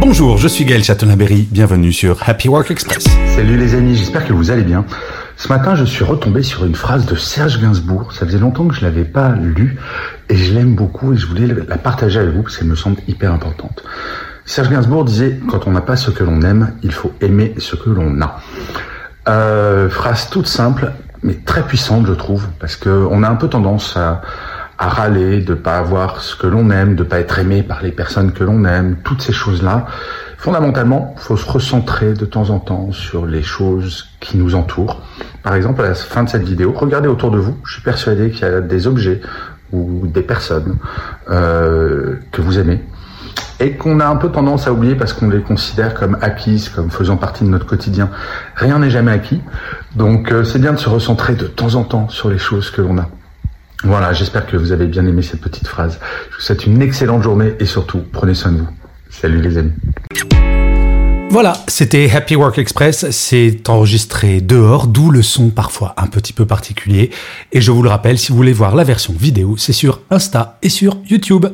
Bonjour, je suis Gaël Châtelain-Berry, bienvenue sur Happy Work Express. Salut les amis, j'espère que vous allez bien. Ce matin, je suis retombé sur une phrase de Serge Gainsbourg. Ça faisait longtemps que je l'avais pas lue et je l'aime beaucoup et je voulais la partager avec vous parce qu'elle me semble hyper importante. Serge Gainsbourg disait quand on n'a pas ce que l'on aime, il faut aimer ce que l'on a. Euh, phrase toute simple mais très puissante, je trouve, parce que on a un peu tendance à à râler, de pas avoir ce que l'on aime, de pas être aimé par les personnes que l'on aime, toutes ces choses-là. Fondamentalement, faut se recentrer de temps en temps sur les choses qui nous entourent. Par exemple, à la fin de cette vidéo, regardez autour de vous. Je suis persuadé qu'il y a des objets ou des personnes euh, que vous aimez et qu'on a un peu tendance à oublier parce qu'on les considère comme acquises, comme faisant partie de notre quotidien. Rien n'est jamais acquis, donc euh, c'est bien de se recentrer de temps en temps sur les choses que l'on a. Voilà, j'espère que vous avez bien aimé cette petite phrase. Je vous souhaite une excellente journée et surtout, prenez soin de vous. Salut les amis. Voilà, c'était Happy Work Express, c'est enregistré dehors, d'où le son parfois un petit peu particulier. Et je vous le rappelle, si vous voulez voir la version vidéo, c'est sur Insta et sur YouTube.